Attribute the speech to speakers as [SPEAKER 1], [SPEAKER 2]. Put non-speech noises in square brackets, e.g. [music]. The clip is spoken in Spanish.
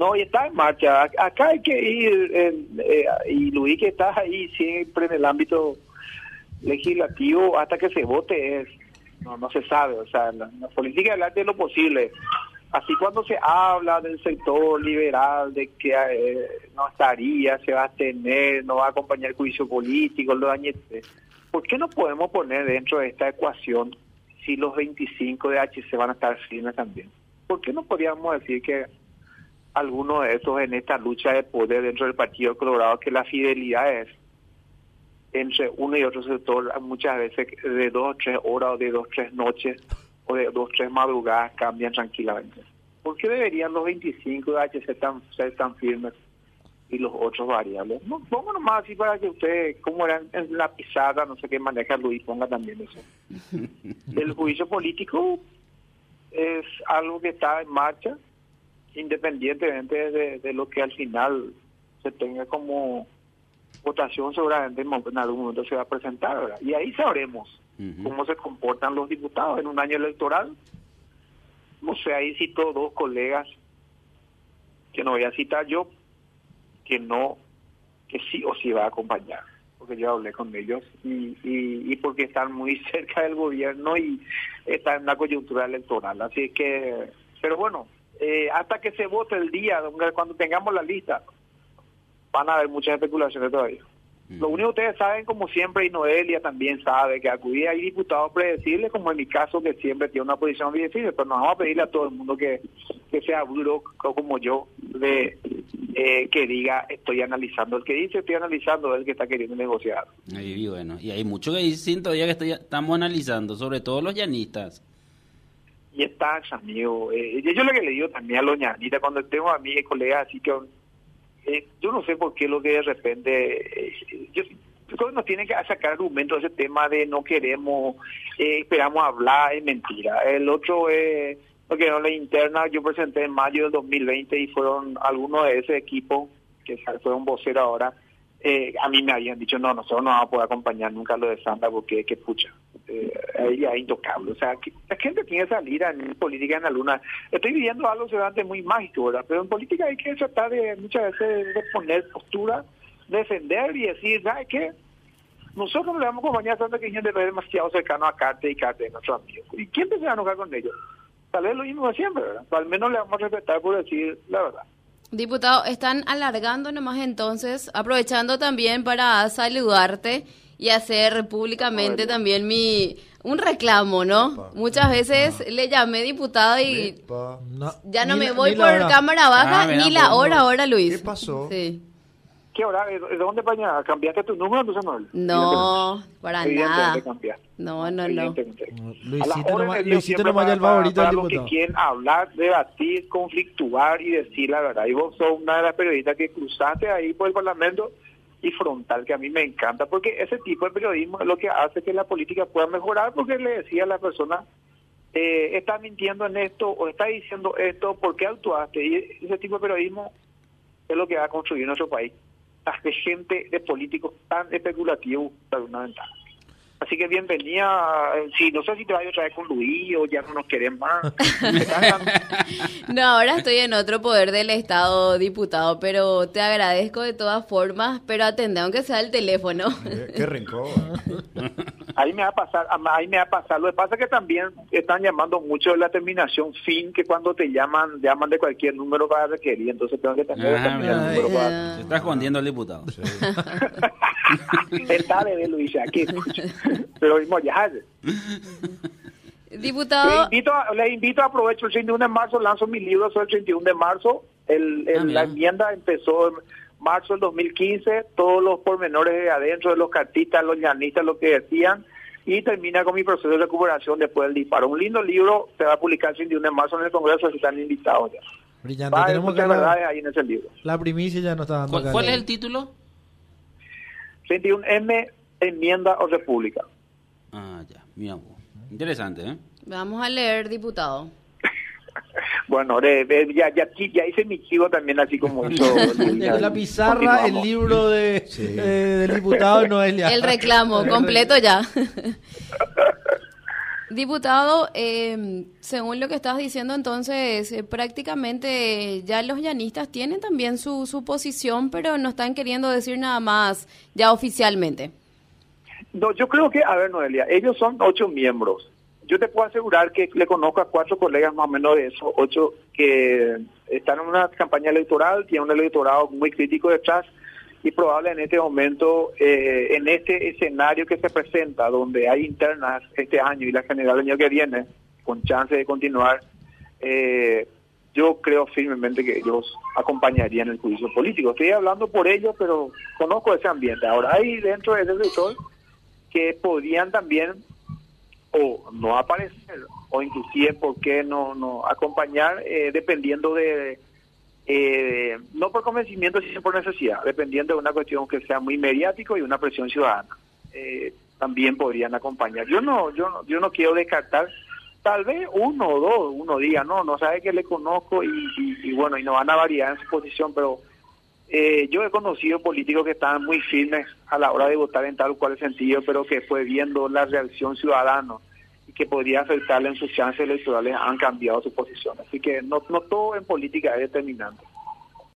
[SPEAKER 1] No, y está en marcha. Acá hay que ir, eh, y Luis que está ahí siempre en el ámbito legislativo hasta que se vote es, no, no se sabe, o sea, la, política es lo posible. Así cuando se habla del sector liberal, de que eh, no estaría, se va a tener, no va a acompañar el juicio político, lo dañete, ¿por qué no podemos poner dentro de esta ecuación si los 25 de HC van a estar firmes también? ¿Por qué no podríamos decir que alguno de esos en esta lucha de poder dentro del Partido Colorado, que la fidelidad es entre uno y otro sector muchas veces de dos o tres horas o de dos o tres noches o de dos o tres madrugadas cambian tranquilamente. ¿Por qué deberían los 25 de HC tan, ser tan firmes y los otros variables? No, pongo nomás así para que usted, como era en la pisada, no sé qué maneja Luis, ponga también eso. [laughs] El juicio político es algo que está en marcha, independientemente de, de lo que al final se tenga como votación seguramente en algún momento se va a presentar, Y ahí sabremos cómo se comportan los diputados en un año electoral. No sé, ahí cito dos colegas que no voy a citar yo, que no, que sí o sí va a acompañar, porque yo hablé con ellos y, y, porque están muy [laughs] cerca del gobierno y están en una coyuntura electoral. Así que, pero bueno, eh, hasta que se vote el día, cuando tengamos la lista, van a haber muchas especulaciones todavía. Lo único que ustedes saben, como siempre, y Noelia también sabe, que acudir hay diputados predecibles, como en mi caso, que siempre tiene una posición predecible, pero no vamos a pedirle a todo el mundo que, que sea duro como yo, de eh, que diga, estoy analizando. El que dice, estoy analizando, es el que está queriendo negociar.
[SPEAKER 2] Y bueno, y hay mucho que dicen todavía que estoy, estamos analizando, sobre todo los llanistas.
[SPEAKER 1] Y está, amigo. Eh, yo lo que le digo también a los llanistas, cuando tengo a mi colegas así que eh, yo no sé por qué lo que de repente, eh, yo, que nos tienen que sacar argumentos ese tema de no queremos, eh, esperamos hablar, es mentira. El otro es, porque no la interna, yo presenté en mayo del 2020 y fueron algunos de ese equipo, que fue un vocero ahora, eh, a mí me habían dicho, no, nosotros no vamos a poder acompañar nunca lo de Santa porque, que pucha, eh, es intocable. O sea, la gente tiene que salir en política en la luna. Estoy viviendo algo seguramente muy mágico, ¿verdad? Pero en política hay que tratar de muchas veces de poner postura, defender y decir, ¿sabes qué? Nosotros no le vamos a acompañar a Santa que gente es demasiado cercano a Carte y Carte de nuestros amigos. ¿Y quién se va a enojar con ellos? Tal vez lo mismo de siempre, ¿verdad? al menos le vamos a respetar por decir la verdad.
[SPEAKER 3] Diputado, están alargando nomás entonces, aprovechando también para saludarte y hacer públicamente también mi un reclamo, ¿no? Muchas veces le llamé diputado y ya no me voy por cámara baja ah, ni la hora ahora, Luis.
[SPEAKER 4] ¿Qué pasó?
[SPEAKER 3] Sí.
[SPEAKER 1] ¿Qué hora? ¿De dónde paña? ¿Cambiaste tu número, entonces
[SPEAKER 3] no? No, para nada. No, no, no.
[SPEAKER 4] Luisito no, Luisito no vaya el favorito del diputado.
[SPEAKER 1] que quieren hablar, debatir, conflictuar y decir la verdad. Y vos sos una de las periodistas que cruzaste ahí por el Parlamento y frontal, que a mí me encanta, porque ese tipo de periodismo es lo que hace que la política pueda mejorar, porque le decía a la persona, eh, está mintiendo en esto o está diciendo esto, ¿por qué actuaste? Y ese tipo de periodismo es lo que va a construir nuestro país de gente, de políticos tan especulativos de una ventana. Así que bienvenida. Sí, no sé si te vayas otra vez con Luis o ya no nos quieren más. [laughs]
[SPEAKER 3] no, ahora estoy en otro poder del Estado, diputado, pero te agradezco de todas formas, pero atende aunque sea el teléfono.
[SPEAKER 4] Qué, rencor. [laughs]
[SPEAKER 1] ahí me va a pasar, ahí me va a pasar. Lo que pasa es que también están llamando mucho de la terminación fin, que cuando te llaman, llaman de cualquier número para requerir, entonces tengo que tener ah, el número
[SPEAKER 2] para... Se está escondiendo el diputado. Sí. [laughs]
[SPEAKER 1] Está de Luis, aquí pero [laughs] mismo ya.
[SPEAKER 3] Diputado.
[SPEAKER 1] Le invito, a, le invito, aprovecho el 31 de marzo, lanzo mi libro sobre el 31 de marzo. El, ah, la enmienda empezó marzo del 2015, todos los pormenores de adentro de los cartistas, los llanistas, lo que decían, y termina con mi proceso de recuperación después del disparo. Un lindo libro se va a publicar el 31 de marzo en el Congreso, si están invitados ya.
[SPEAKER 4] Brillante, tenemos que la, ahí en ese libro. La primicia ya no está dando.
[SPEAKER 2] ¿Cuál, ¿Cuál es el título?
[SPEAKER 1] 21M, enmienda o república.
[SPEAKER 2] Ah, ya, mira, interesante, ¿eh?
[SPEAKER 3] Vamos a leer, diputado.
[SPEAKER 1] Bueno, ya, ya, ya, hice mi chivo también, así como [laughs] hizo.
[SPEAKER 4] la pizarra, el libro de, del diputado Noelia.
[SPEAKER 3] El reclamo, completo ya. [laughs] Diputado, eh, según lo que estás diciendo, entonces eh, prácticamente ya los llanistas tienen también su, su posición, pero no están queriendo decir nada más ya oficialmente.
[SPEAKER 1] No, yo creo que, a ver, Noelia, ellos son ocho miembros. Yo te puedo asegurar que le conozco a cuatro colegas más o menos de esos ocho que están en una campaña electoral, tienen un electorado muy crítico detrás y probable en este momento, eh, en este escenario que se presenta, donde hay internas este año y la general el año que viene, con chance de continuar, eh, yo creo firmemente que ellos acompañarían el juicio político. Estoy hablando por ellos, pero conozco ese ambiente. Ahora, hay dentro de ese sector que podrían también o no aparecer o inclusive por qué no no acompañar eh, dependiendo de eh, no por convencimiento sino por necesidad dependiendo de una cuestión que sea muy mediático y una presión ciudadana eh, también podrían acompañar yo no yo no, yo no quiero descartar tal vez uno o dos uno diga no no sabe que le conozco y, y bueno y no van a variar en su posición pero eh, yo he conocido políticos que estaban muy firmes a la hora de votar en tal o cual sentido, pero que fue viendo la reacción ciudadana y que podría afectarle en sus chances electorales han cambiado su posición. Así que no, no todo en política es determinante.